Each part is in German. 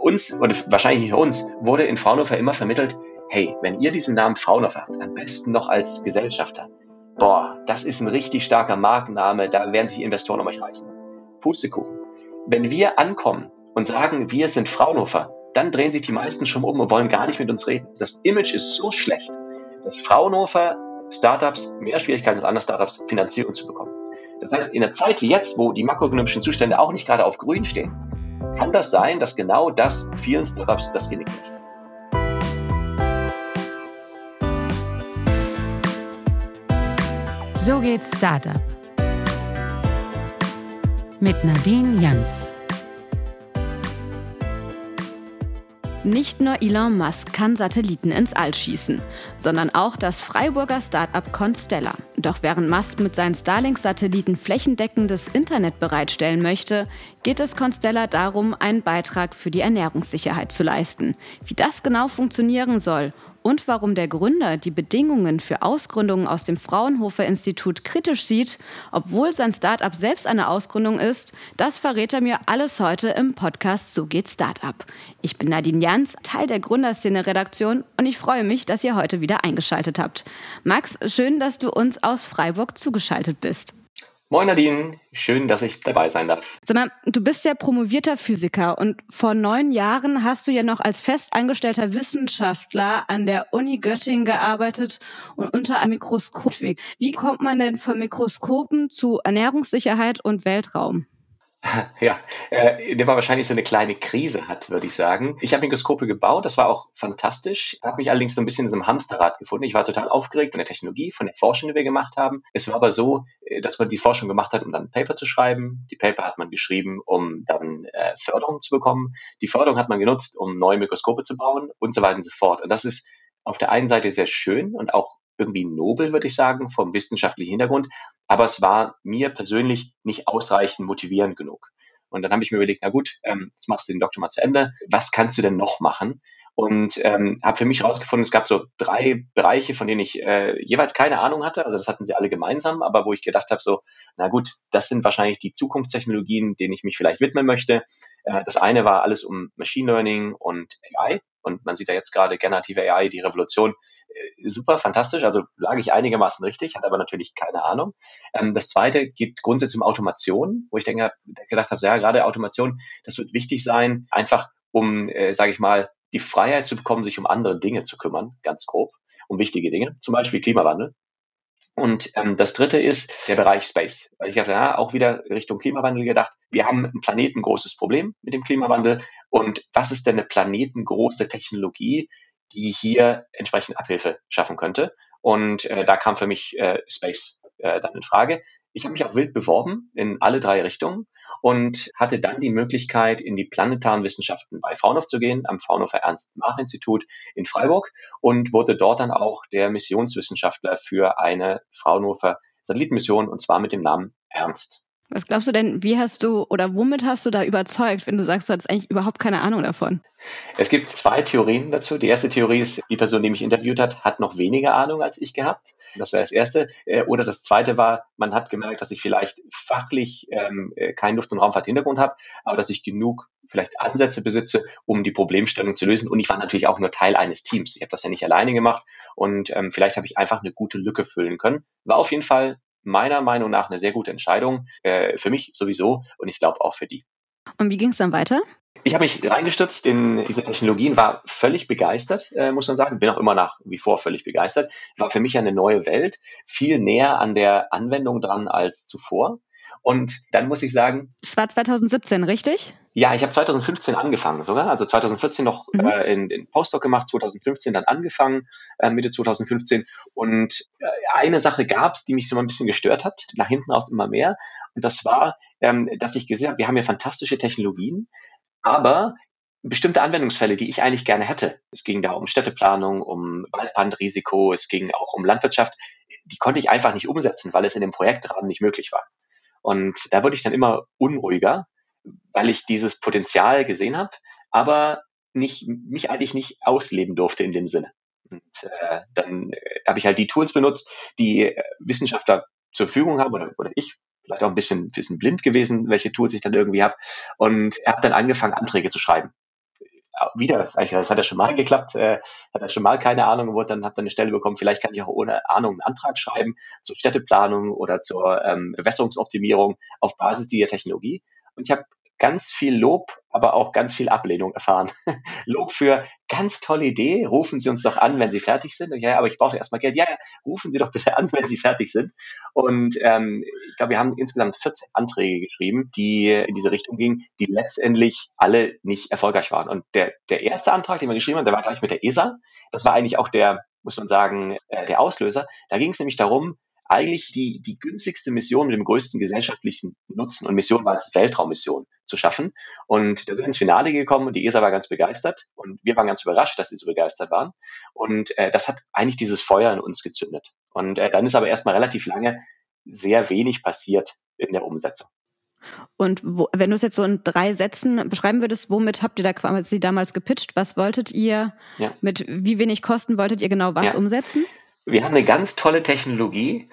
uns, oder wahrscheinlich nicht uns, wurde in Fraunhofer immer vermittelt, hey, wenn ihr diesen Namen Fraunhofer habt, am besten noch als Gesellschafter, boah, das ist ein richtig starker Markenname, da werden sich Investoren um euch reißen. Pustekuchen. Wenn wir ankommen und sagen, wir sind Fraunhofer, dann drehen sich die meisten schon um und wollen gar nicht mit uns reden. Das Image ist so schlecht, dass Fraunhofer Startups mehr Schwierigkeiten als andere Startups Finanzierung zu bekommen. Das heißt, in einer Zeit wie jetzt, wo die makroökonomischen Zustände auch nicht gerade auf grün stehen, kann das sein, dass genau das vielen Startups das Genick bricht. So geht Startup. Mit Nadine Jans. Nicht nur Elon Musk kann Satelliten ins All schießen, sondern auch das Freiburger Start-up Constella. Doch während Musk mit seinen Starlink-Satelliten flächendeckendes Internet bereitstellen möchte, geht es Constella darum, einen Beitrag für die Ernährungssicherheit zu leisten. Wie das genau funktionieren soll und warum der Gründer die Bedingungen für Ausgründungen aus dem Fraunhofer Institut kritisch sieht, obwohl sein Startup selbst eine Ausgründung ist, das verrät er mir alles heute im Podcast So geht Startup. Ich bin Nadine Jans, Teil der Gründerszene-Redaktion und ich freue mich, dass ihr heute wieder eingeschaltet habt. Max, schön, dass du uns aus Freiburg zugeschaltet bist. Moin Nadine, schön, dass ich dabei sein darf. Sag mal, du bist ja promovierter Physiker und vor neun Jahren hast du ja noch als festangestellter Wissenschaftler an der Uni Göttingen gearbeitet und unter einem Mikroskop. Wie kommt man denn von Mikroskopen zu Ernährungssicherheit und Weltraum? Ja, äh, der war wahrscheinlich so eine kleine Krise hat, würde ich sagen. Ich habe Mikroskope gebaut, das war auch fantastisch. Habe mich allerdings so ein bisschen in so einem Hamsterrad gefunden. Ich war total aufgeregt von der Technologie, von der Forschung, die wir gemacht haben. Es war aber so, äh, dass man die Forschung gemacht hat, um dann ein Paper zu schreiben. Die Paper hat man geschrieben, um dann äh, Förderung zu bekommen. Die Förderung hat man genutzt, um neue Mikroskope zu bauen und so weiter und so fort. Und das ist auf der einen Seite sehr schön und auch irgendwie nobel, würde ich sagen, vom wissenschaftlichen Hintergrund. Aber es war mir persönlich nicht ausreichend motivierend genug. Und dann habe ich mir überlegt, na gut, ähm, jetzt machst du den Doktor mal zu Ende. Was kannst du denn noch machen? Und ähm, habe für mich herausgefunden, es gab so drei Bereiche, von denen ich äh, jeweils keine Ahnung hatte. Also das hatten sie alle gemeinsam, aber wo ich gedacht habe, so, na gut, das sind wahrscheinlich die Zukunftstechnologien, denen ich mich vielleicht widmen möchte. Äh, das eine war alles um Machine Learning und AI. Und man sieht ja jetzt gerade generative AI, die Revolution, äh, super, fantastisch. Also lag ich einigermaßen richtig, hatte aber natürlich keine Ahnung. Ähm, das zweite geht grundsätzlich um Automation, wo ich denke, gedacht habe, ja, gerade Automation, das wird wichtig sein, einfach um, äh, sage ich mal, die Freiheit zu bekommen, sich um andere Dinge zu kümmern, ganz grob, um wichtige Dinge, zum Beispiel Klimawandel. Und ähm, das dritte ist der Bereich Space. Ich habe ja auch wieder Richtung Klimawandel gedacht. Wir haben ein planetengroßes Problem mit dem Klimawandel. Und was ist denn eine planetengroße Technologie, die hier entsprechend Abhilfe schaffen könnte? Und äh, da kam für mich äh, Space äh, dann in Frage. Ich habe mich auch wild beworben in alle drei Richtungen und hatte dann die Möglichkeit, in die planetaren Wissenschaften bei Fraunhofer zu gehen, am Fraunhofer Ernst-Mach-Institut in Freiburg und wurde dort dann auch der Missionswissenschaftler für eine Fraunhofer Satellitenmission und zwar mit dem Namen Ernst. Was glaubst du denn, wie hast du oder womit hast du da überzeugt, wenn du sagst, du hattest eigentlich überhaupt keine Ahnung davon? Es gibt zwei Theorien dazu. Die erste Theorie ist, die Person, die mich interviewt hat, hat noch weniger Ahnung als ich gehabt. Das war das erste. Äh, oder das zweite war, man hat gemerkt, dass ich vielleicht fachlich ähm, äh, keinen Luft- und Raumfahrt-Hintergrund habe, aber dass ich genug vielleicht Ansätze besitze, um die Problemstellung zu lösen. Und ich war natürlich auch nur Teil eines Teams. Ich habe das ja nicht alleine gemacht und ähm, vielleicht habe ich einfach eine gute Lücke füllen können. War auf jeden Fall meiner Meinung nach eine sehr gute Entscheidung. Äh, für mich sowieso und ich glaube auch für die. Und wie ging es dann weiter? Ich habe mich reingestürzt in diese Technologien, war völlig begeistert, äh, muss man sagen. Bin auch immer nach wie vor völlig begeistert. War für mich eine neue Welt, viel näher an der Anwendung dran als zuvor. Und dann muss ich sagen. Es war 2017, richtig? Ja, ich habe 2015 angefangen sogar. Also 2014 noch mhm. äh, in, in Postdoc gemacht, 2015 dann angefangen, äh, Mitte 2015. Und äh, eine Sache gab es, die mich so ein bisschen gestört hat, nach hinten raus immer mehr. Und das war, ähm, dass ich gesehen habe, wir haben ja fantastische Technologien, aber bestimmte Anwendungsfälle, die ich eigentlich gerne hätte. Es ging da um Städteplanung, um Waldbrandrisiko, es ging auch um Landwirtschaft. Die konnte ich einfach nicht umsetzen, weil es in dem Projektrahmen nicht möglich war. Und da wurde ich dann immer unruhiger, weil ich dieses Potenzial gesehen habe, aber nicht, mich eigentlich nicht ausleben durfte in dem Sinne. Und äh, dann äh, habe ich halt die Tools benutzt, die äh, Wissenschaftler zur Verfügung haben oder, oder ich vielleicht auch ein bisschen, bisschen blind gewesen, welche Tools ich dann irgendwie habe und habe dann angefangen, Anträge zu schreiben wieder, das hat ja schon mal geklappt, äh, hat er schon mal keine Ahnung, wo dann hat dann eine Stelle bekommen, vielleicht kann ich auch ohne Ahnung einen Antrag schreiben zur Städteplanung oder zur ähm, Bewässerungsoptimierung auf Basis dieser Technologie. Und ich habe ganz viel Lob, aber auch ganz viel Ablehnung erfahren. Lob für ganz tolle Idee, rufen Sie uns doch an, wenn Sie fertig sind. Ja, aber ich brauche erstmal Geld. Ja, ja, rufen Sie doch bitte an, wenn Sie fertig sind. Und ähm, ich glaube, wir haben insgesamt 14 Anträge geschrieben, die in diese Richtung gingen, die letztendlich alle nicht erfolgreich waren. Und der, der erste Antrag, den wir geschrieben haben, der war gleich mit der ESA. Das war eigentlich auch der, muss man sagen, äh, der Auslöser. Da ging es nämlich darum, eigentlich die, die günstigste Mission mit dem größten gesellschaftlichen Nutzen und Mission war als Weltraummission zu schaffen. Und da sind wir ins Finale gekommen und die ESA war ganz begeistert und wir waren ganz überrascht, dass sie so begeistert waren. Und äh, das hat eigentlich dieses Feuer in uns gezündet. Und äh, dann ist aber erstmal relativ lange sehr wenig passiert in der Umsetzung. Und wo, wenn du es jetzt so in drei Sätzen beschreiben würdest, womit habt ihr da quasi damals gepitcht? Was wolltet ihr? Ja. Mit wie wenig Kosten wolltet ihr genau was ja. umsetzen? Wir haben eine ganz tolle Technologie,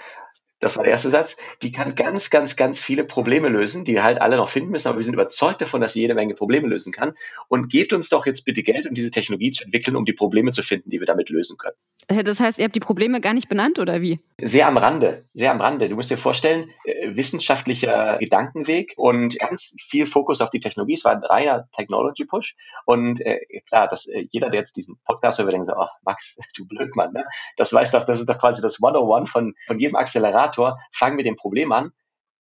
das war der erste Satz, die kann ganz, ganz, ganz viele Probleme lösen, die wir halt alle noch finden müssen, aber wir sind überzeugt davon, dass sie jede Menge Probleme lösen kann. Und gebt uns doch jetzt bitte Geld, um diese Technologie zu entwickeln, um die Probleme zu finden, die wir damit lösen können. Das heißt, ihr habt die Probleme gar nicht benannt oder wie? Sehr am Rande, sehr am Rande. Du musst dir vorstellen, äh, wissenschaftlicher Gedankenweg und ganz viel Fokus auf die Technologie. Es war ein reiner Technology Push. Und äh, klar, dass äh, jeder, der jetzt diesen Podcast hört, denkt so, oh, Max, du Blödmann, ne? Das weiß doch, das ist doch quasi das 101 von, von jedem Accelerator Generator, fangen mit dem Problem an,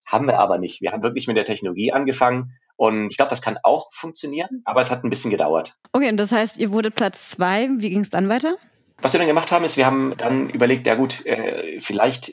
haben wir aber nicht. Wir haben wirklich mit der Technologie angefangen und ich glaube, das kann auch funktionieren, aber es hat ein bisschen gedauert. Okay, und das heißt, ihr wurdet Platz zwei. Wie ging es dann weiter? Was wir dann gemacht haben, ist, wir haben dann überlegt, ja gut, äh, vielleicht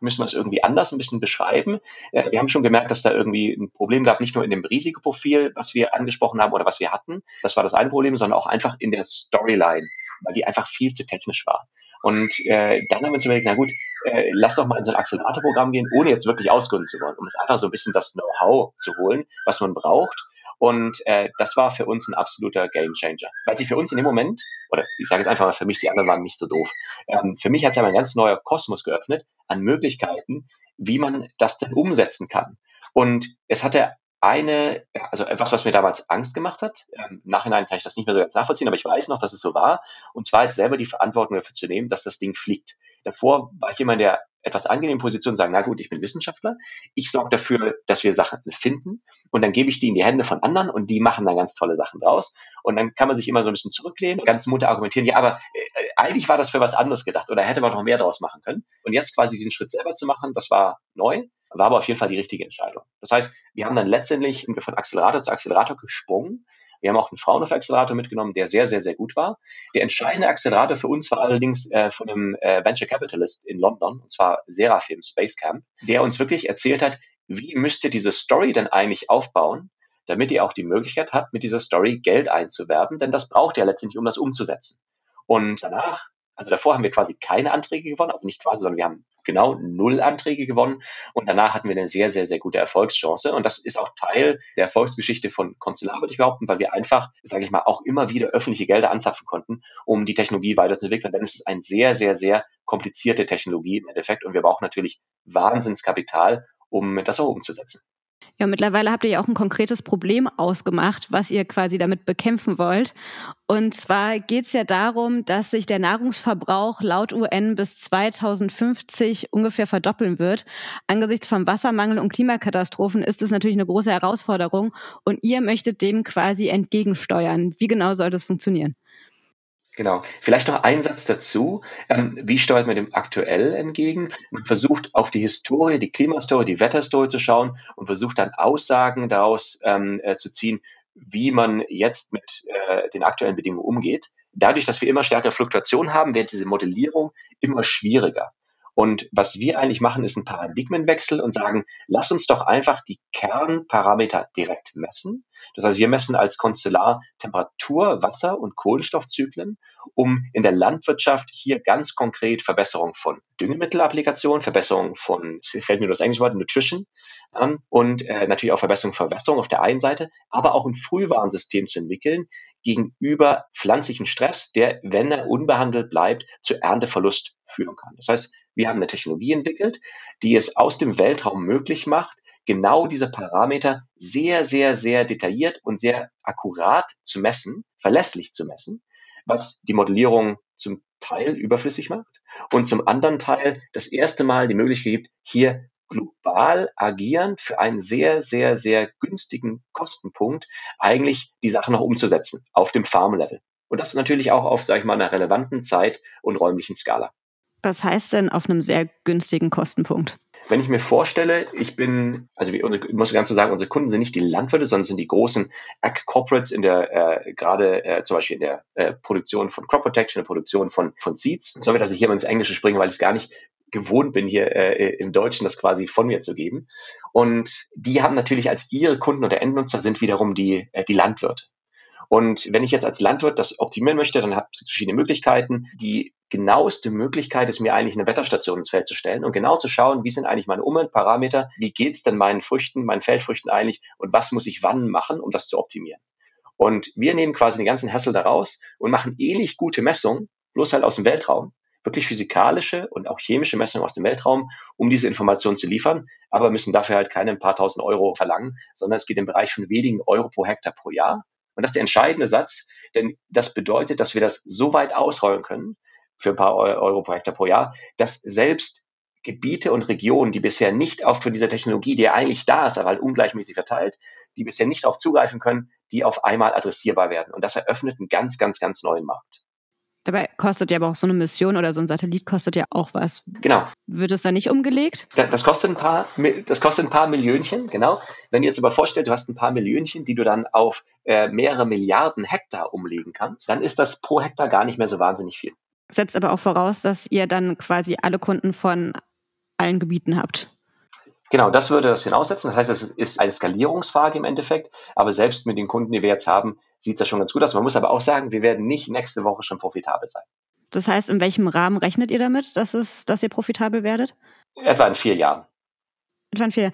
müssen wir es irgendwie anders ein bisschen beschreiben. Äh, wir haben schon gemerkt, dass da irgendwie ein Problem gab, nicht nur in dem Risikoprofil, was wir angesprochen haben oder was wir hatten. Das war das eine Problem, sondern auch einfach in der Storyline, weil die einfach viel zu technisch war. Und äh, dann haben wir uns überlegt, na gut, äh, lass doch mal in so ein Accelerator-Programm gehen, ohne jetzt wirklich ausgründen zu wollen, um es einfach so ein bisschen das Know-how zu holen, was man braucht. Und äh, das war für uns ein absoluter Gamechanger. Weil sich für uns in dem Moment, oder ich sage jetzt einfach mal für mich, die anderen waren nicht so doof, ähm, für mich hat sich ein ganz neuer Kosmos geöffnet an Möglichkeiten, wie man das denn umsetzen kann. Und es hatte eine, also etwas, was mir damals Angst gemacht hat. Ähm, Im Nachhinein kann ich das nicht mehr so ganz nachvollziehen, aber ich weiß noch, dass es so war. Und zwar jetzt selber die Verantwortung dafür zu nehmen, dass das Ding fliegt. Davor war ich in der etwas angenehmen Position, sagen, na gut, ich bin Wissenschaftler. Ich sorge dafür, dass wir Sachen finden und dann gebe ich die in die Hände von anderen und die machen dann ganz tolle Sachen draus. Und dann kann man sich immer so ein bisschen zurücklehnen, ganz munter argumentieren, ja, aber äh, eigentlich war das für was anderes gedacht oder hätte man noch mehr draus machen können. Und jetzt quasi diesen Schritt selber zu machen, das war neu war aber auf jeden Fall die richtige Entscheidung. Das heißt, wir haben dann letztendlich, sind wir von Accelerator zu Accelerator gesprungen. Wir haben auch einen Fraunhofer-Accelerator mitgenommen, der sehr, sehr, sehr gut war. Der entscheidende Accelerator für uns war allerdings äh, von einem äh, Venture Capitalist in London, und zwar Seraphim Space Camp, der uns wirklich erzählt hat, wie müsst ihr diese Story denn eigentlich aufbauen, damit ihr auch die Möglichkeit habt, mit dieser Story Geld einzuwerben, denn das braucht ihr letztendlich, um das umzusetzen. Und danach also davor haben wir quasi keine Anträge gewonnen, also nicht quasi, sondern wir haben genau null Anträge gewonnen. Und danach hatten wir eine sehr, sehr, sehr gute Erfolgschance. Und das ist auch Teil der Erfolgsgeschichte von Constellar, würde ich behaupten, weil wir einfach, sage ich mal, auch immer wieder öffentliche Gelder anzapfen konnten, um die Technologie weiterzuentwickeln, denn es ist eine sehr, sehr, sehr komplizierte Technologie im Endeffekt. Und wir brauchen natürlich Wahnsinnskapital, um das auch umzusetzen. Ja, mittlerweile habt ihr ja auch ein konkretes Problem ausgemacht, was ihr quasi damit bekämpfen wollt. Und zwar geht es ja darum, dass sich der Nahrungsverbrauch laut UN bis 2050 ungefähr verdoppeln wird. Angesichts von Wassermangel und Klimakatastrophen ist es natürlich eine große Herausforderung und ihr möchtet dem quasi entgegensteuern. Wie genau soll das funktionieren? Genau. Vielleicht noch ein Satz dazu. Ähm, wie steuert man dem aktuell entgegen? Man versucht auf die Historie, die Klimahistorie, die Wetterhistorie zu schauen und versucht dann Aussagen daraus ähm, äh, zu ziehen, wie man jetzt mit äh, den aktuellen Bedingungen umgeht. Dadurch, dass wir immer stärker Fluktuation haben, wird diese Modellierung immer schwieriger. Und was wir eigentlich machen, ist ein Paradigmenwechsel und sagen, lass uns doch einfach die Kernparameter direkt messen. Das heißt, wir messen als Konstellar Temperatur, Wasser und Kohlenstoffzyklen, um in der Landwirtschaft hier ganz konkret Verbesserung von Düngemittelapplikationen, Verbesserung von, fällt mir das englische Wort, Nutrition, ähm, und äh, natürlich auch Verbesserung, Verwässerung auf der einen Seite, aber auch ein Frühwarnsystem zu entwickeln gegenüber pflanzlichen Stress, der, wenn er unbehandelt bleibt, zu Ernteverlust führen kann. Das heißt, wir haben eine Technologie entwickelt, die es aus dem Weltraum möglich macht, genau diese Parameter sehr, sehr, sehr detailliert und sehr akkurat zu messen verlässlich zu messen, was die Modellierung zum Teil überflüssig macht und zum anderen Teil das erste Mal die Möglichkeit gibt, hier global agieren für einen sehr, sehr, sehr günstigen Kostenpunkt eigentlich die Sache noch umzusetzen auf dem Farm-Level. Und das natürlich auch auf, sage ich mal, einer relevanten Zeit und räumlichen Skala. Was heißt denn auf einem sehr günstigen Kostenpunkt? Wenn ich mir vorstelle, ich bin, also wie unsere, ich muss ganz so sagen, unsere Kunden sind nicht die Landwirte, sondern sind die großen Ag-Corporates in der, äh, gerade äh, zum Beispiel in der äh, Produktion von Crop Protection, der Produktion von, von Seeds. Sorry, dass ich hier mal ins Englische springe, weil ich es gar nicht gewohnt bin, hier äh, im Deutschen das quasi von mir zu geben. Und die haben natürlich als ihre Kunden oder Endnutzer sind wiederum die, äh, die Landwirte. Und wenn ich jetzt als Landwirt das optimieren möchte, dann habe ich verschiedene Möglichkeiten. Die genaueste Möglichkeit ist mir eigentlich eine Wetterstation ins Feld zu stellen und genau zu schauen, wie sind eigentlich meine Umweltparameter, wie geht's denn meinen Früchten, meinen Feldfrüchten eigentlich und was muss ich wann machen, um das zu optimieren. Und wir nehmen quasi den ganzen Hassel daraus und machen ähnlich gute Messungen, bloß halt aus dem Weltraum, wirklich physikalische und auch chemische Messungen aus dem Weltraum, um diese Informationen zu liefern, aber müssen dafür halt keine paar tausend Euro verlangen, sondern es geht im Bereich von wenigen Euro pro Hektar pro Jahr. Und das ist der entscheidende Satz, denn das bedeutet, dass wir das so weit ausrollen können, für ein paar Euro pro Hektar pro Jahr, dass selbst Gebiete und Regionen, die bisher nicht auf für diese Technologie, die ja eigentlich da ist, aber halt ungleichmäßig verteilt, die bisher nicht auf zugreifen können, die auf einmal adressierbar werden. Und das eröffnet einen ganz, ganz, ganz neuen Markt. Dabei kostet ja aber auch so eine Mission oder so ein Satellit kostet ja auch was. Genau. Wird es da nicht umgelegt? Das kostet ein paar, das kostet ein paar Millionchen, genau. Wenn ihr jetzt aber vorstellt, du hast ein paar Millionchen, die du dann auf äh, mehrere Milliarden Hektar umlegen kannst, dann ist das pro Hektar gar nicht mehr so wahnsinnig viel. Setzt aber auch voraus, dass ihr dann quasi alle Kunden von allen Gebieten habt. Genau, das würde das hinaussetzen. Das heißt, es ist eine Skalierungsfrage im Endeffekt. Aber selbst mit den Kunden, die wir jetzt haben, sieht das schon ganz gut aus. Man muss aber auch sagen, wir werden nicht nächste Woche schon profitabel sein. Das heißt, in welchem Rahmen rechnet ihr damit, dass, es, dass ihr profitabel werdet? Etwa in vier Jahren. Etwa in vier.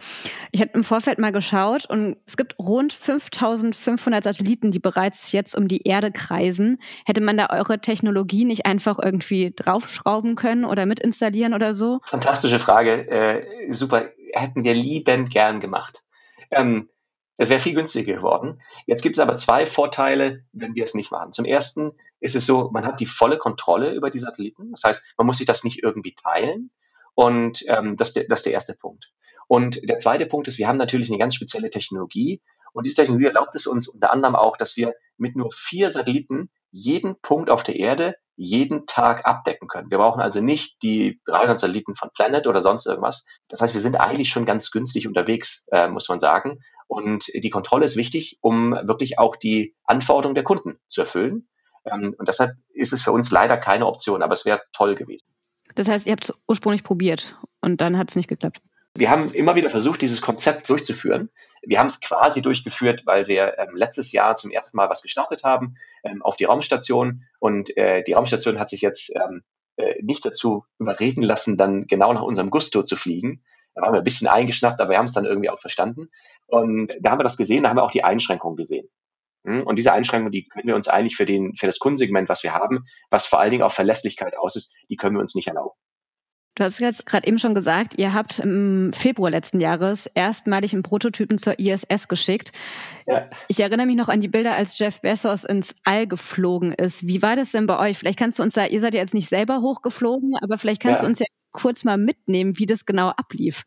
Ich habe im Vorfeld mal geschaut und es gibt rund 5500 Satelliten, die bereits jetzt um die Erde kreisen. Hätte man da eure Technologie nicht einfach irgendwie draufschrauben können oder mitinstallieren oder so? Fantastische Frage. Äh, super hätten wir liebend gern gemacht. Ähm, es wäre viel günstiger geworden. Jetzt gibt es aber zwei Vorteile, wenn wir es nicht machen. Zum ersten ist es so, man hat die volle Kontrolle über die Satelliten. Das heißt, man muss sich das nicht irgendwie teilen. Und ähm, das, das ist der erste Punkt. Und der zweite Punkt ist, wir haben natürlich eine ganz spezielle Technologie. Und diese Technologie erlaubt es uns unter anderem auch, dass wir mit nur vier Satelliten jeden Punkt auf der Erde jeden Tag abdecken können. Wir brauchen also nicht die 300 Satelliten von Planet oder sonst irgendwas. Das heißt, wir sind eigentlich schon ganz günstig unterwegs, äh, muss man sagen. Und die Kontrolle ist wichtig, um wirklich auch die Anforderungen der Kunden zu erfüllen. Ähm, und deshalb ist es für uns leider keine Option, aber es wäre toll gewesen. Das heißt, ihr habt es ursprünglich probiert und dann hat es nicht geklappt. Wir haben immer wieder versucht, dieses Konzept durchzuführen. Wir haben es quasi durchgeführt, weil wir ähm, letztes Jahr zum ersten Mal was gestartet haben ähm, auf die Raumstation und äh, die Raumstation hat sich jetzt ähm, äh, nicht dazu überreden lassen, dann genau nach unserem Gusto zu fliegen. Da waren wir ein bisschen eingeschnappt, aber wir haben es dann irgendwie auch verstanden. Und da haben wir das gesehen, da haben wir auch die Einschränkungen gesehen. Hm, und diese Einschränkungen, die können wir uns eigentlich für, den, für das Kundensegment, was wir haben, was vor allen Dingen auf Verlässlichkeit aus ist, die können wir uns nicht erlauben. Du hast jetzt gerade eben schon gesagt, ihr habt im Februar letzten Jahres erstmalig einen Prototypen zur ISS geschickt. Ja. Ich erinnere mich noch an die Bilder, als Jeff Bezos ins All geflogen ist. Wie war das denn bei euch? Vielleicht kannst du uns da, ihr seid ja jetzt nicht selber hochgeflogen, aber vielleicht kannst ja. du uns ja kurz mal mitnehmen, wie das genau ablief.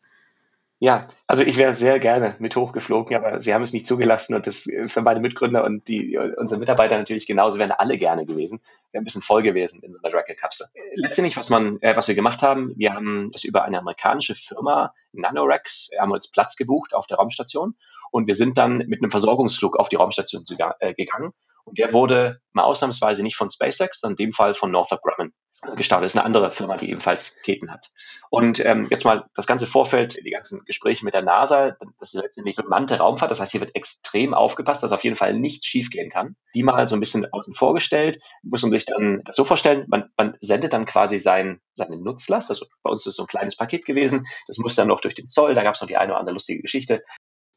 Ja, also ich wäre sehr gerne mit hochgeflogen, aber sie haben es nicht zugelassen und das für meine Mitgründer und die, unsere Mitarbeiter natürlich genauso, wären alle gerne gewesen. Wäre ein bisschen voll gewesen in so einer Racket-Kapsel. Letztendlich, was man, äh, was wir gemacht haben, wir haben das über eine amerikanische Firma, Nanorex, haben uns Platz gebucht auf der Raumstation und wir sind dann mit einem Versorgungsflug auf die Raumstation äh, gegangen und der wurde mal ausnahmsweise nicht von SpaceX, sondern in dem Fall von Northrop Grumman gestartet. Das ist eine andere Firma, die ebenfalls Keten hat. Und ähm, jetzt mal das ganze Vorfeld, die ganzen Gespräche mit der NASA, das ist letztendlich bemannte Raumfahrt. Das heißt, hier wird extrem aufgepasst, dass auf jeden Fall nichts schiefgehen kann. Die mal so ein bisschen außen vorgestellt, muss man sich dann das so vorstellen, man, man sendet dann quasi sein, seine Nutzlast. Also bei uns ist es so ein kleines Paket gewesen. Das muss dann noch durch den Zoll. Da gab es noch die eine oder andere lustige Geschichte.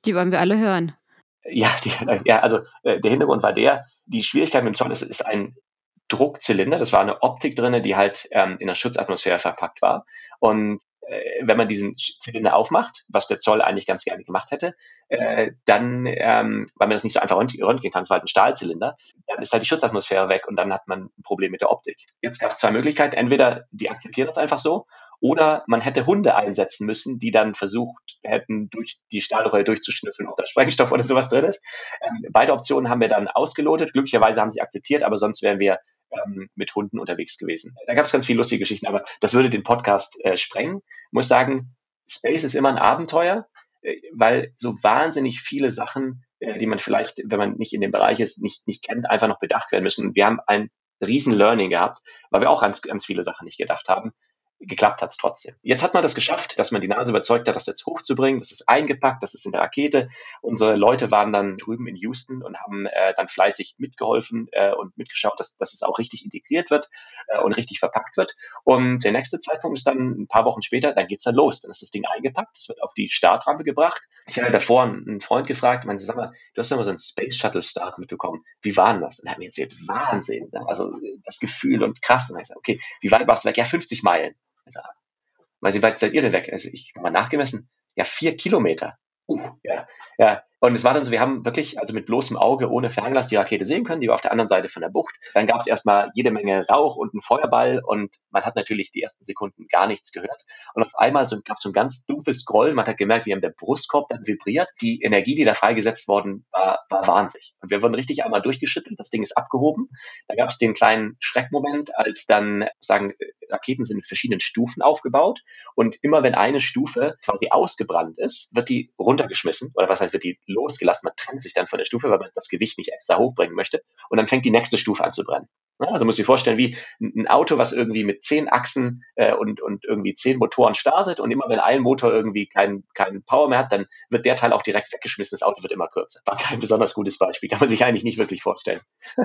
Die wollen wir alle hören. Ja, die, ja also äh, der Hintergrund war der, die Schwierigkeit mit dem Zoll ist, ist ein Druckzylinder. Das war eine Optik drinne, die halt ähm, in der Schutzatmosphäre verpackt war. Und äh, wenn man diesen Zylinder aufmacht, was der Zoll eigentlich ganz gerne gemacht hätte, äh, dann, ähm, weil man das nicht so einfach röntgen kann, es war halt ein Stahlzylinder, dann ist halt die Schutzatmosphäre weg und dann hat man ein Problem mit der Optik. Jetzt gab es zwei Möglichkeiten. Entweder die akzeptieren das einfach so oder man hätte Hunde einsetzen müssen, die dann versucht hätten, durch die Stahlrolle durchzuschnüffeln, ob da Sprengstoff oder sowas drin ist. Ähm, beide Optionen haben wir dann ausgelotet. Glücklicherweise haben sie akzeptiert, aber sonst wären wir ähm, mit Hunden unterwegs gewesen. Da gab es ganz viele lustige Geschichten, aber das würde den Podcast äh, sprengen. Ich muss sagen, Space ist immer ein Abenteuer, äh, weil so wahnsinnig viele Sachen, äh, die man vielleicht, wenn man nicht in dem Bereich ist, nicht, nicht kennt, einfach noch bedacht werden müssen. Wir haben ein riesen Learning gehabt, weil wir auch ganz, ganz viele Sachen nicht gedacht haben geklappt hat es trotzdem. Jetzt hat man das geschafft, dass man die Nase überzeugt hat, das jetzt hochzubringen. Das ist eingepackt, das ist in der Rakete. Unsere Leute waren dann drüben in Houston und haben äh, dann fleißig mitgeholfen äh, und mitgeschaut, dass, dass es auch richtig integriert wird äh, und richtig verpackt wird. Und der nächste Zeitpunkt ist dann ein paar Wochen später, dann geht's dann los. Dann ist das Ding eingepackt, es wird auf die Startrampe gebracht. Ich habe davor einen Freund gefragt, meinte, sag mal, du hast ja mal so einen Space Shuttle Start mitbekommen. Wie war denn das? Und er hat mir erzählt, Wahnsinn. Ne? Also das Gefühl und krass. Und ich sage, okay, wie weit warst du weg? Ja, 50 Meilen sagen. Weil wie weit seid ihr denn weg? Also ich habe mal nachgemessen. Ja, vier Kilometer. Uh, ja, ja. Und es war dann so, wir haben wirklich, also mit bloßem Auge, ohne Fernglas die Rakete sehen können, die war auf der anderen Seite von der Bucht. Dann gab es erstmal jede Menge Rauch und einen Feuerball und man hat natürlich die ersten Sekunden gar nichts gehört. Und auf einmal so, gab es so ein ganz dumpfes Scrollen. Man hat gemerkt, wie haben der Brustkorb dann vibriert. Die Energie, die da freigesetzt worden war, war wahnsinnig. Und wir wurden richtig einmal durchgeschüttelt. Das Ding ist abgehoben. Da gab es den kleinen Schreckmoment, als dann sagen, Raketen sind in verschiedenen Stufen aufgebaut. Und immer wenn eine Stufe quasi ausgebrannt ist, wird die runtergeschmissen. Oder was heißt, wird die losgelassen. Man trennt sich dann von der Stufe, weil man das Gewicht nicht extra hochbringen möchte. Und dann fängt die nächste Stufe an zu brennen. Also muss ich vorstellen, wie ein Auto, was irgendwie mit zehn Achsen äh, und, und irgendwie zehn Motoren startet und immer wenn ein Motor irgendwie keinen keinen Power mehr hat, dann wird der Teil auch direkt weggeschmissen. Das Auto wird immer kürzer. War kein besonders gutes Beispiel, kann man sich eigentlich nicht wirklich vorstellen.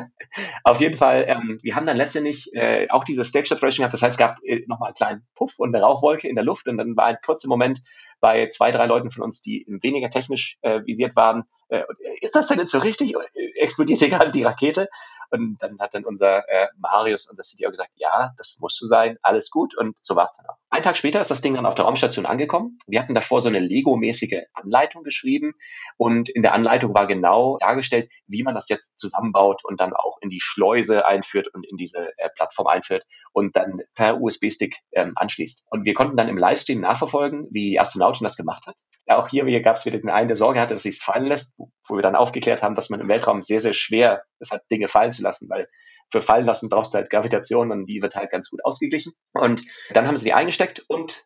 Auf jeden Fall, ähm, wir haben dann letztendlich äh, auch diese Stage Separation gehabt. Das heißt, es gab äh, nochmal einen kleinen Puff und eine Rauchwolke in der Luft und dann war ein kurzer Moment bei zwei, drei Leuten von uns, die weniger technisch äh, visiert waren, äh, ist das denn jetzt so richtig? Explodiert hier gerade die Rakete? Und dann hat dann unser äh, Marius, unser CTO, gesagt, ja, das muss so sein, alles gut. Und so war es dann auch. Ein Tag später ist das Ding dann auf der Raumstation angekommen. Wir hatten davor so eine Lego-mäßige Anleitung geschrieben. Und in der Anleitung war genau dargestellt, wie man das jetzt zusammenbaut und dann auch in die Schleuse einführt und in diese äh, Plattform einführt und dann per USB-Stick ähm, anschließt. Und wir konnten dann im Livestream nachverfolgen, wie die Astronautin das gemacht hat. Ja, auch hier, hier gab es wieder den einen, der Sorge hatte, dass sie es fallen lässt, wo wir dann aufgeklärt haben, dass man im Weltraum sehr, sehr schwer es hat, Dinge fallen zu lassen, weil für fallen lassen brauchst du halt Gravitation und die wird halt ganz gut ausgeglichen. Und dann haben sie die eingesteckt und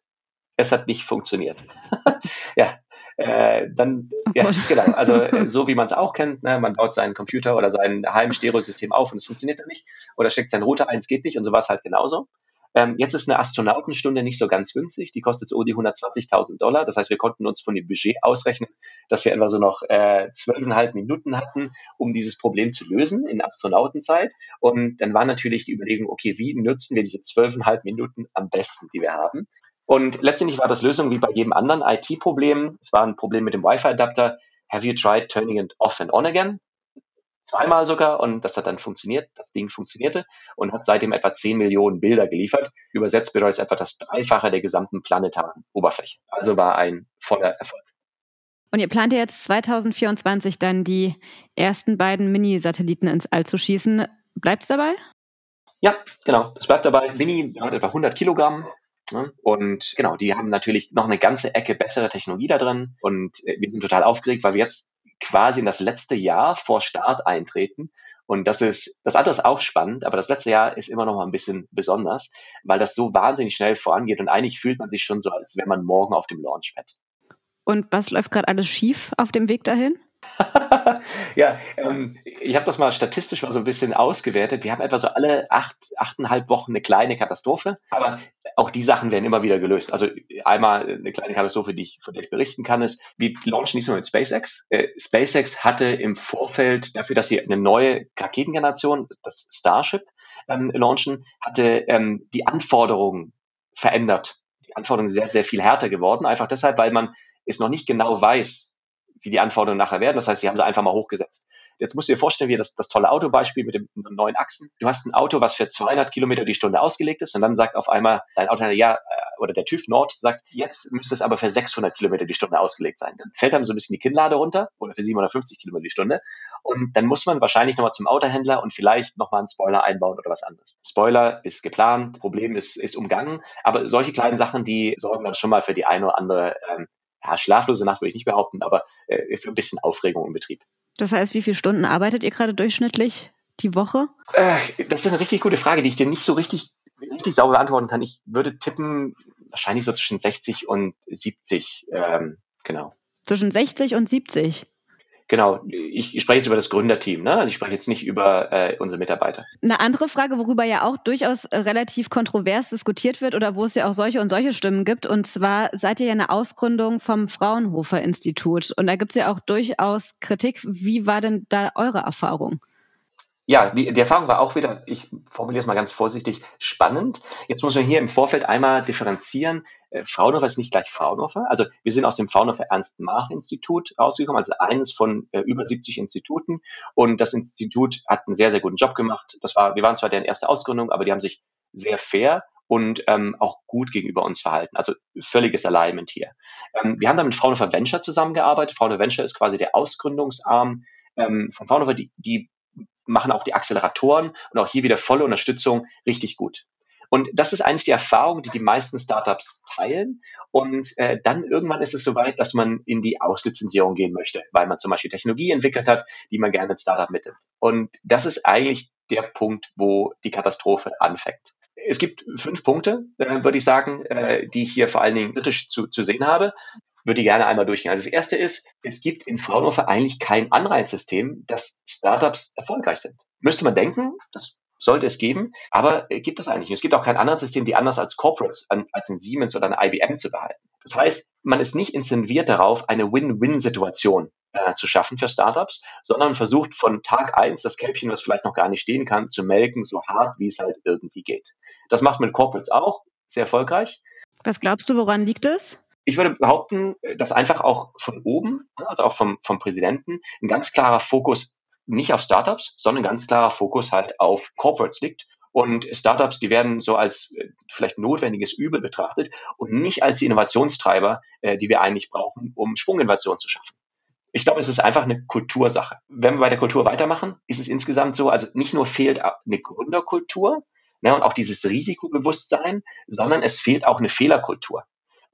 es hat nicht funktioniert. ja, äh, dann, oh ja, genau, also äh, so wie man es auch kennt, ne, man baut seinen Computer oder sein Heimstereosystem auf und es funktioniert dann nicht oder steckt seinen Router ein, es geht nicht und so war es halt genauso. Ähm, jetzt ist eine Astronautenstunde nicht so ganz günstig. Die kostet so die 120.000 Dollar. Das heißt, wir konnten uns von dem Budget ausrechnen, dass wir etwa so noch äh, zwölfeinhalb äh, Minuten hatten, um dieses Problem zu lösen in Astronautenzeit. Und dann war natürlich die Überlegung, okay, wie nutzen wir diese zwölfeinhalb Minuten am besten, die wir haben? Und letztendlich war das Lösung wie bei jedem anderen IT-Problem. Es war ein Problem mit dem Wi-Fi-Adapter. Have you tried turning it off and on again? Zweimal sogar und das hat dann funktioniert, das Ding funktionierte und hat seitdem etwa 10 Millionen Bilder geliefert. Übersetzt bedeutet es etwa das Dreifache der gesamten planetaren Oberfläche. Also war ein voller Erfolg. Und ihr plant ja jetzt 2024 dann die ersten beiden Mini-Satelliten ins All zu schießen. Bleibt es dabei? Ja, genau. Es bleibt dabei. Mini hat etwa 100 Kilogramm. Ne? Und genau, die haben natürlich noch eine ganze Ecke bessere Technologie da drin. Und äh, wir sind total aufgeregt, weil wir jetzt quasi in das letzte Jahr vor Start eintreten. Und das ist, das andere ist auch spannend, aber das letzte Jahr ist immer noch mal ein bisschen besonders, weil das so wahnsinnig schnell vorangeht und eigentlich fühlt man sich schon so, als wäre man morgen auf dem Launchpad. Und was läuft gerade alles schief auf dem Weg dahin? ja, ähm, ich habe das mal statistisch mal so ein bisschen ausgewertet. Wir haben etwa so alle acht, achteinhalb Wochen eine kleine Katastrophe, aber auch die Sachen werden immer wieder gelöst. Also einmal eine kleine Katastrophe, die ich, von der ich berichten kann, ist, wir launchen nicht nur mit SpaceX. Äh, SpaceX hatte im Vorfeld dafür, dass sie eine neue Raketengeneration, das Starship, ähm, launchen, hatte ähm, die Anforderungen verändert. Die Anforderungen sind sehr, sehr viel härter geworden, einfach deshalb, weil man es noch nicht genau weiß, wie die Anforderungen nachher werden. Das heißt, sie haben sie einfach mal hochgesetzt. Jetzt musst du dir vorstellen, wie das, das tolle Autobeispiel mit dem neuen Achsen. Du hast ein Auto, was für 200 Kilometer die Stunde ausgelegt ist und dann sagt auf einmal dein Auto, ja, äh, oder der TÜV Nord sagt, jetzt müsste es aber für 600 Kilometer die Stunde ausgelegt sein. Dann fällt einem so ein bisschen die Kinnlade runter oder für 750 Kilometer die Stunde. Und dann muss man wahrscheinlich nochmal zum Autohändler und vielleicht nochmal einen Spoiler einbauen oder was anderes. Spoiler ist geplant, Problem ist, ist umgangen, aber solche kleinen Sachen, die sorgen dann schon mal für die eine oder andere ähm, ja, schlaflose Nacht würde ich nicht behaupten, aber äh, für ein bisschen Aufregung im Betrieb. Das heißt, wie viele Stunden arbeitet ihr gerade durchschnittlich die Woche? Äh, das ist eine richtig gute Frage, die ich dir nicht so richtig, richtig sauber beantworten kann. Ich würde tippen, wahrscheinlich so zwischen 60 und 70, ähm, genau. Zwischen 60 und 70? Genau, ich, spreche jetzt über das Gründerteam, ne? Also ich spreche jetzt nicht über äh, unsere Mitarbeiter. Eine andere Frage, worüber ja auch durchaus äh, relativ kontrovers diskutiert wird oder wo es ja auch solche und solche Stimmen gibt, und zwar seid ihr ja eine Ausgründung vom Fraunhofer Institut. Und da gibt es ja auch durchaus Kritik. Wie war denn da eure Erfahrung? Ja, die, die Erfahrung war auch wieder, ich formuliere es mal ganz vorsichtig, spannend. Jetzt muss man hier im Vorfeld einmal differenzieren. Äh, Fraunhofer ist nicht gleich Fraunhofer. Also wir sind aus dem Fraunhofer Ernst-Mach-Institut rausgekommen, also eines von äh, über 70 Instituten. Und das Institut hat einen sehr, sehr guten Job gemacht. Das war, wir waren zwar deren erste Ausgründung, aber die haben sich sehr fair und ähm, auch gut gegenüber uns verhalten. Also völliges Alignment hier. Ähm, wir haben dann mit Fraunhofer Venture zusammengearbeitet. Fraunhofer Venture ist quasi der Ausgründungsarm ähm, von Fraunhofer, die, die machen auch die Acceleratoren und auch hier wieder volle Unterstützung richtig gut. Und das ist eigentlich die Erfahrung, die die meisten Startups teilen. Und äh, dann irgendwann ist es soweit, dass man in die Auslizenzierung gehen möchte, weil man zum Beispiel Technologie entwickelt hat, die man gerne ins Startup mitnimmt. Und das ist eigentlich der Punkt, wo die Katastrophe anfängt. Es gibt fünf Punkte, äh, würde ich sagen, äh, die ich hier vor allen Dingen kritisch zu, zu sehen habe würde ich gerne einmal durchgehen. Also das erste ist, es gibt in Fraunhofer eigentlich kein Anreizsystem, dass Startups erfolgreich sind. Müsste man denken, das sollte es geben, aber gibt es eigentlich nicht. Es gibt auch kein anderes System, die anders als Corporates, als ein Siemens oder eine IBM zu behalten. Das heißt, man ist nicht incentiviert darauf, eine Win-Win-Situation äh, zu schaffen für Startups, sondern versucht von Tag eins das Kälbchen, was vielleicht noch gar nicht stehen kann, zu melken, so hart, wie es halt irgendwie geht. Das macht man mit Corporates auch sehr erfolgreich. Was glaubst du, woran liegt es? Ich würde behaupten, dass einfach auch von oben, also auch vom, vom Präsidenten, ein ganz klarer Fokus nicht auf Startups, sondern ein ganz klarer Fokus halt auf Corporates liegt. Und Startups, die werden so als äh, vielleicht notwendiges Übel betrachtet und nicht als die Innovationstreiber, äh, die wir eigentlich brauchen, um Sprunginnovation zu schaffen. Ich glaube, es ist einfach eine Kultursache. Wenn wir bei der Kultur weitermachen, ist es insgesamt so, also nicht nur fehlt eine Gründerkultur ne, und auch dieses Risikobewusstsein, sondern es fehlt auch eine Fehlerkultur.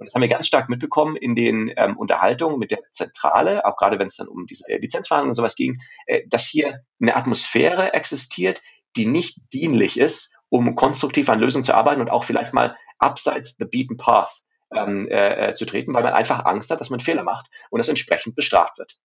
Und das haben wir ganz stark mitbekommen in den ähm, Unterhaltungen mit der Zentrale, auch gerade wenn es dann um diese äh, Lizenzverhandlungen und sowas ging, äh, dass hier eine Atmosphäre existiert, die nicht dienlich ist, um konstruktiv an Lösungen zu arbeiten und auch vielleicht mal abseits the beaten path ähm, äh, äh, zu treten, weil man einfach Angst hat, dass man Fehler macht und das entsprechend bestraft wird.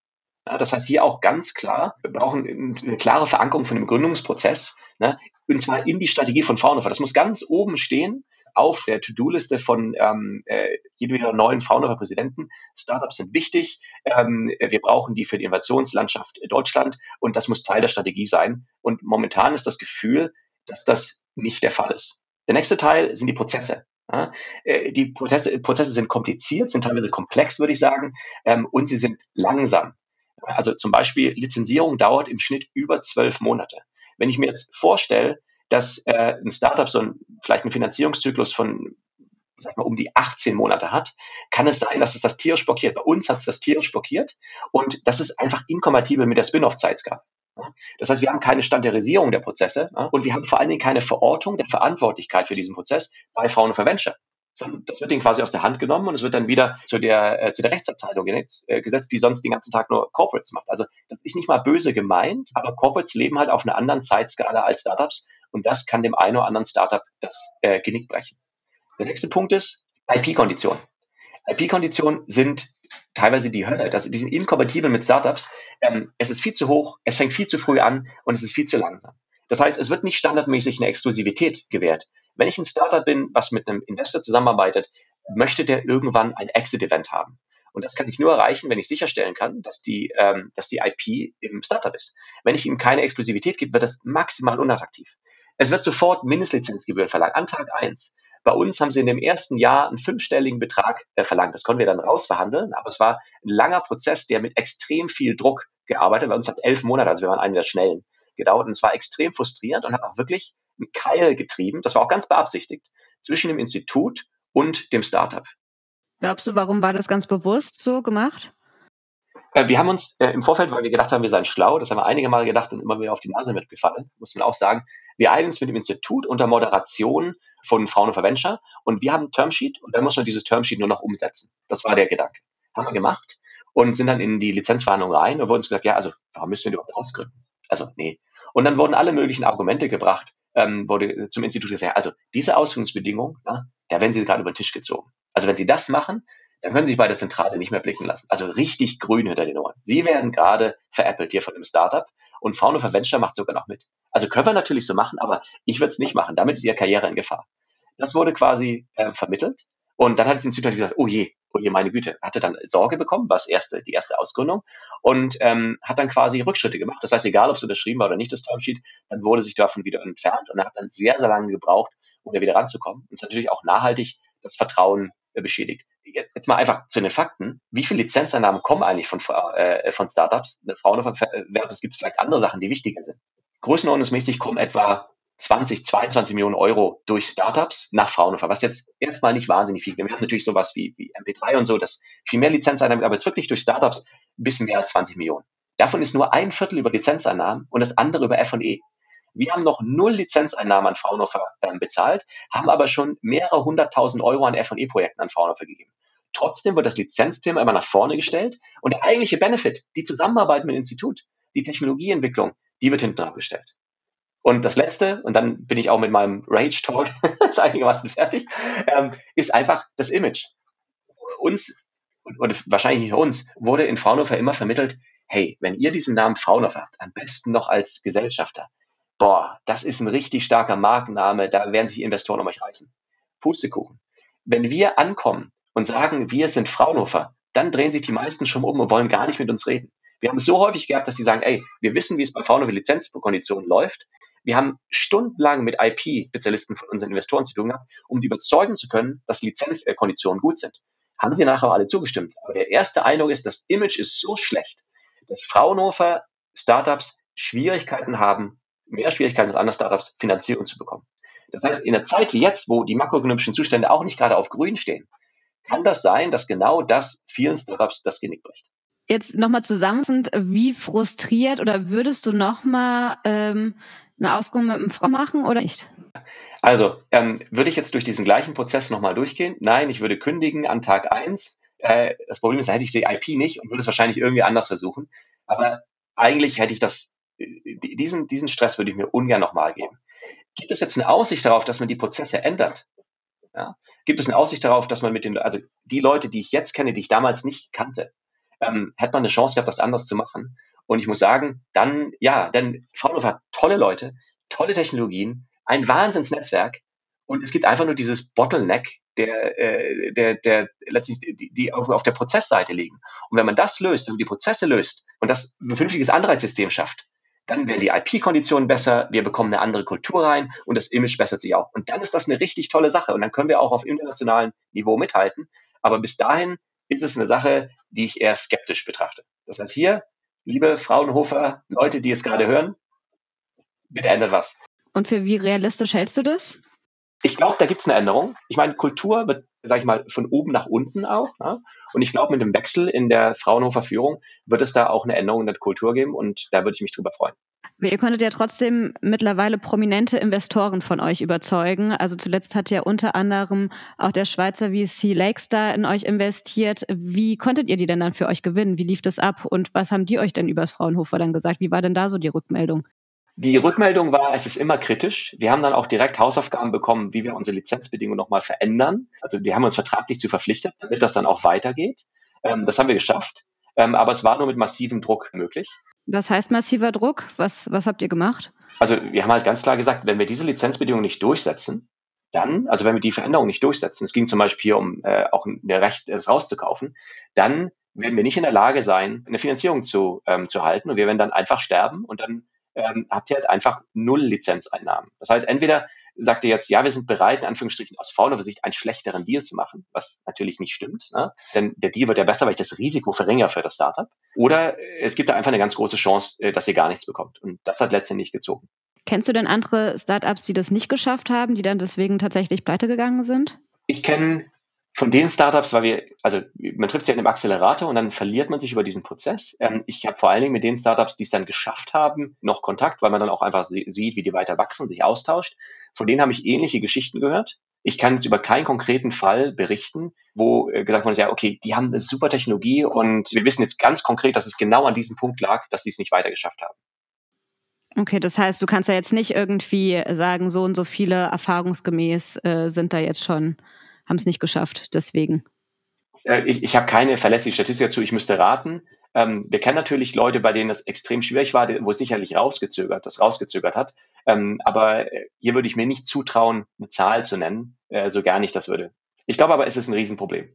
Ja, das heißt hier auch ganz klar, wir brauchen eine klare Verankerung von dem Gründungsprozess, ne, und zwar in die Strategie von Fraunhofer. Das muss ganz oben stehen auf der To-Do-Liste von ähm, äh, jedem neuen Fraunhofer Präsidenten. Startups sind wichtig. Ähm, wir brauchen die für die Innovationslandschaft Deutschland und das muss Teil der Strategie sein. Und momentan ist das Gefühl, dass das nicht der Fall ist. Der nächste Teil sind die Prozesse. Ja, äh, die Prozesse, Prozesse sind kompliziert, sind teilweise komplex, würde ich sagen, ähm, und sie sind langsam. Also zum Beispiel Lizenzierung dauert im Schnitt über zwölf Monate. Wenn ich mir jetzt vorstelle, dass äh, ein Startup so ein, vielleicht einen Finanzierungszyklus von sag mal, um die 18 Monate hat, kann es sein, dass es das tierisch blockiert. Bei uns hat es das tierisch blockiert und das ist einfach inkompatibel mit der Spin-off-Zeitgabe. Das heißt, wir haben keine Standardisierung der Prozesse und wir haben vor allen Dingen keine Verortung der Verantwortlichkeit für diesen Prozess bei Fraunhofer Venture. Das wird ihnen quasi aus der Hand genommen und es wird dann wieder zu der, äh, zu der Rechtsabteilung äh, gesetzt, die sonst den ganzen Tag nur Corporates macht. Also das ist nicht mal böse gemeint, aber Corporates leben halt auf einer anderen Zeitskala als Startups und das kann dem einen oder anderen Startup das äh, Genick brechen. Der nächste Punkt ist IP-Konditionen. IP-Konditionen sind teilweise die Hölle. Das, die sind inkompatibel mit Startups. Ähm, es ist viel zu hoch, es fängt viel zu früh an und es ist viel zu langsam. Das heißt, es wird nicht standardmäßig eine Exklusivität gewährt. Wenn ich ein Startup bin, was mit einem Investor zusammenarbeitet, möchte der irgendwann ein Exit-Event haben. Und das kann ich nur erreichen, wenn ich sicherstellen kann, dass die, ähm, dass die IP im Startup ist. Wenn ich ihm keine Exklusivität gebe, wird das maximal unattraktiv. Es wird sofort Mindestlizenzgebühren verlangt, an Tag eins. Bei uns haben sie in dem ersten Jahr einen fünfstelligen Betrag äh, verlangt. Das konnten wir dann rausverhandeln, aber es war ein langer Prozess, der mit extrem viel Druck gearbeitet. Bei uns hat elf Monate, also wir waren einer der schnellen, gedauert. Und es war extrem frustrierend und hat auch wirklich einen Keil getrieben. Das war auch ganz beabsichtigt zwischen dem Institut und dem Startup. Glaubst du, warum war das ganz bewusst so gemacht? Äh, wir haben uns äh, im Vorfeld, weil wir gedacht haben, wir seien schlau, das haben wir einige Mal gedacht und immer wieder auf die Nase mitgefallen, muss man auch sagen. Wir einigen uns mit dem Institut unter Moderation von Fraunhofer Venture und wir haben ein Termsheet und dann muss man dieses Termsheet nur noch umsetzen. Das war der Gedanke. Haben wir gemacht und sind dann in die Lizenzverhandlungen rein und wurden uns gesagt, ja, also warum müssen wir die überhaupt ausgründen? Also nee. Und dann wurden alle möglichen Argumente gebracht, ähm, wurde zum Institut gesagt, also diese Ausführungsbedingungen, ja, da werden sie gerade über den Tisch gezogen. Also wenn sie das machen, dann können sie sich bei der Zentrale nicht mehr blicken lassen. Also richtig grün hinter den Ohren. Sie werden gerade veräppelt hier von dem Startup und Fraunhofer Venture macht sogar noch mit. Also können wir natürlich so machen, aber ich würde es nicht machen. Damit ist ihre Karriere in Gefahr. Das wurde quasi äh, vermittelt und dann hat das Institut gesagt, oh je, oh je, meine Güte, hatte dann Sorge bekommen, was erste, die erste Ausgründung und ähm, hat dann quasi Rückschritte gemacht. Das heißt, egal, ob es unterschrieben war oder nicht, das Termsheet, dann wurde sich davon wieder entfernt und er hat dann sehr, sehr lange gebraucht, um da wieder ranzukommen. Und es ist natürlich auch nachhaltig das Vertrauen äh, beschädigt. Jetzt mal einfach zu den Fakten. Wie viele Lizenzeinnahmen kommen eigentlich von, äh, von Startups? Fraunhofer versus gibt es vielleicht andere Sachen, die wichtiger sind. Größenordnungsmäßig kommen etwa 20, 22 Millionen Euro durch Startups nach Fraunhofer, was jetzt erstmal nicht wahnsinnig viel. Wir haben natürlich sowas wie, wie MP3 und so, das viel mehr Lizenzeinnahmen, aber jetzt wirklich durch Startups ein bisschen mehr als 20 Millionen. Davon ist nur ein Viertel über Lizenzeinnahmen und das andere über F&E. Wir haben noch null Lizenzeinnahmen an Fraunhofer äh, bezahlt, haben aber schon mehrere hunderttausend Euro an F&E-Projekten an Fraunhofer gegeben. Trotzdem wird das Lizenzthema immer nach vorne gestellt und der eigentliche Benefit, die Zusammenarbeit mit dem Institut, die Technologieentwicklung, die wird hinten abgestellt. Und das Letzte, und dann bin ich auch mit meinem Rage Talk einigermaßen fertig, ähm, ist einfach das Image. Uns, und wahrscheinlich nicht uns, wurde in Fraunhofer immer vermittelt, hey, wenn ihr diesen Namen Fraunhofer habt, am besten noch als Gesellschafter, boah, das ist ein richtig starker Markenname, da werden sich Investoren um euch reißen. Pustekuchen. Wenn wir ankommen und sagen, wir sind Fraunhofer, dann drehen sich die meisten schon um und wollen gar nicht mit uns reden. Wir haben es so häufig gehabt, dass sie sagen, ey, wir wissen, wie es bei Fraunhofer Lizenzkonditionen läuft. Wir haben stundenlang mit IP-Spezialisten von unseren Investoren zu tun gehabt, um die überzeugen zu können, dass Lizenzkonditionen gut sind. Haben sie nachher alle zugestimmt. Aber der erste Eindruck ist, das Image ist so schlecht, dass Fraunhofer Startups Schwierigkeiten haben, mehr Schwierigkeiten als andere Startups, Finanzierung zu bekommen. Das heißt, in der Zeit wie jetzt, wo die makroökonomischen Zustände auch nicht gerade auf grün stehen, kann das sein, dass genau das vielen Startups das Genick bricht. Jetzt nochmal zusammenfassend, wie frustriert oder würdest du nochmal ähm, eine Ausgründung mit einem Frau machen oder nicht? Also, ähm, würde ich jetzt durch diesen gleichen Prozess nochmal durchgehen? Nein, ich würde kündigen an Tag eins. Äh, das Problem ist, da hätte ich die IP nicht und würde es wahrscheinlich irgendwie anders versuchen. Aber eigentlich hätte ich das, diesen, diesen Stress würde ich mir ungern nochmal geben. Gibt es jetzt eine Aussicht darauf, dass man die Prozesse ändert? Ja? Gibt es eine Aussicht darauf, dass man mit den, also die Leute, die ich jetzt kenne, die ich damals nicht kannte, ähm, hätte man eine Chance gehabt, das anders zu machen? Und ich muss sagen, dann, ja, denn Fraunhofer hat tolle Leute, tolle Technologien, ein Wahnsinnsnetzwerk und es gibt einfach nur dieses Bottleneck, der, äh, der, der letztlich die, die auf, auf der Prozessseite liegen. Und wenn man das löst, wenn man die Prozesse löst und das ein vernünftiges Anreizsystem schafft, dann werden die IP-Konditionen besser, wir bekommen eine andere Kultur rein und das Image bessert sich auch. Und dann ist das eine richtig tolle Sache und dann können wir auch auf internationalem Niveau mithalten. Aber bis dahin ist es eine Sache, die ich eher skeptisch betrachte. Das heißt hier, liebe Fraunhofer, Leute, die es gerade hören, bitte ändert was. Und für wie realistisch hältst du das? Ich glaube, da gibt es eine Änderung. Ich meine, Kultur wird, sage ich mal, von oben nach unten auch. Ja? Und ich glaube, mit dem Wechsel in der Fraunhofer Führung wird es da auch eine Änderung in der Kultur geben und da würde ich mich drüber freuen. Ihr konntet ja trotzdem mittlerweile prominente Investoren von euch überzeugen. Also zuletzt hat ja unter anderem auch der Schweizer VC Lakestar in euch investiert. Wie konntet ihr die denn dann für euch gewinnen? Wie lief das ab und was haben die euch denn übers Fraunhofer dann gesagt? Wie war denn da so die Rückmeldung? Die Rückmeldung war, es ist immer kritisch. Wir haben dann auch direkt Hausaufgaben bekommen, wie wir unsere Lizenzbedingungen nochmal verändern. Also wir haben uns vertraglich zu verpflichtet, damit das dann auch weitergeht. Ähm, das haben wir geschafft. Ähm, aber es war nur mit massivem Druck möglich. Was heißt massiver Druck? Was, was habt ihr gemacht? Also wir haben halt ganz klar gesagt, wenn wir diese Lizenzbedingungen nicht durchsetzen, dann, also wenn wir die Veränderung nicht durchsetzen, es ging zum Beispiel um äh, auch ein Recht, es rauszukaufen, dann werden wir nicht in der Lage sein, eine Finanzierung zu, ähm, zu halten und wir werden dann einfach sterben und dann ähm, habt ihr halt einfach null Lizenzeinnahmen. Das heißt, entweder sagte jetzt, ja, wir sind bereit, in Anführungsstrichen aus fauler Sicht einen schlechteren Deal zu machen, was natürlich nicht stimmt. Ne? Denn der Deal wird ja besser, weil ich das Risiko verringere für das Startup. Oder es gibt da einfach eine ganz große Chance, äh, dass ihr gar nichts bekommt. Und das hat letztendlich gezogen. Kennst du denn andere Startups, die das nicht geschafft haben, die dann deswegen tatsächlich pleite gegangen sind? Ich kenne von den Startups, weil wir, also man trifft sich in einem Accelerator und dann verliert man sich über diesen Prozess. Ähm, ich habe vor allen Dingen mit den Startups, die es dann geschafft haben, noch Kontakt, weil man dann auch einfach sieht, wie die weiter wachsen, sich austauscht. Von denen habe ich ähnliche Geschichten gehört. Ich kann jetzt über keinen konkreten Fall berichten, wo äh, gesagt wurde, ja, okay, die haben eine super Technologie und wir wissen jetzt ganz konkret, dass es genau an diesem Punkt lag, dass sie es nicht weiter geschafft haben. Okay, das heißt, du kannst ja jetzt nicht irgendwie sagen, so und so viele erfahrungsgemäß äh, sind da jetzt schon, haben es nicht geschafft, deswegen. Äh, ich, ich habe keine verlässliche Statistik dazu, ich müsste raten. Ähm, wir kennen natürlich Leute, bei denen das extrem schwierig war, wo es sicherlich rausgezögert, das rausgezögert hat. Ähm, aber äh, hier würde ich mir nicht zutrauen, eine Zahl zu nennen, äh, so gar nicht das würde. Ich glaube aber, es ist ein Riesenproblem.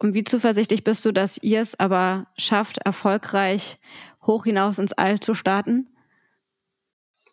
Und wie zuversichtlich bist du, dass ihr es aber schafft, erfolgreich hoch hinaus ins All zu starten?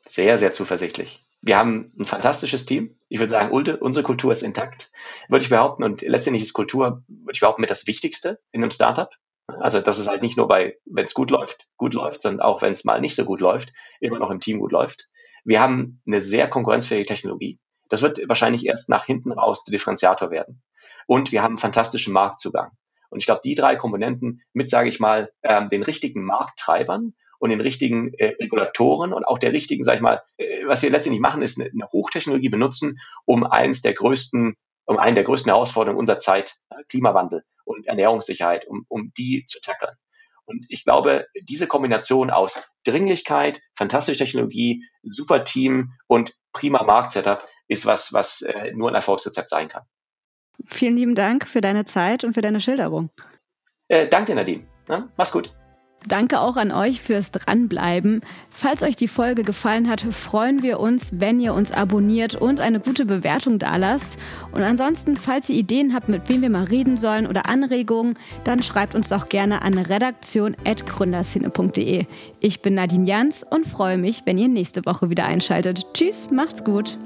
sehr, sehr zuversichtlich. Wir haben ein fantastisches Team. Ich würde sagen, unsere Kultur ist intakt, würde ich behaupten. Und letztendlich ist Kultur, würde ich behaupten, mit das Wichtigste in einem Startup. Also, dass es halt nicht nur bei, wenn es gut läuft, gut läuft, sondern auch wenn es mal nicht so gut läuft, immer noch im Team gut läuft. Wir haben eine sehr konkurrenzfähige Technologie. Das wird wahrscheinlich erst nach hinten raus der Differenziator werden. Und wir haben einen fantastischen Marktzugang. Und ich glaube, die drei Komponenten mit, sage ich mal, ähm, den richtigen Markttreibern und den richtigen äh, Regulatoren und auch der richtigen, sag ich mal, äh, was wir letztendlich machen, ist eine, eine Hochtechnologie benutzen, um eins der größten, um einen der größten Herausforderungen unserer Zeit, äh, Klimawandel und Ernährungssicherheit, um, um die zu tackeln. Und ich glaube, diese Kombination aus Dringlichkeit, fantastische Technologie, super Team und prima Marktsetup ist was, was äh, nur ein Erfolgsrezept sein kann. Vielen lieben Dank für deine Zeit und für deine Schilderung. Äh, danke, Nadine. Ja, mach's gut. Danke auch an euch fürs Dranbleiben. Falls euch die Folge gefallen hat, freuen wir uns, wenn ihr uns abonniert und eine gute Bewertung dalasst. Und ansonsten, falls ihr Ideen habt, mit wem wir mal reden sollen oder Anregungen, dann schreibt uns doch gerne an redaktion.gründerszene.de. Ich bin Nadine Jans und freue mich, wenn ihr nächste Woche wieder einschaltet. Tschüss, macht's gut.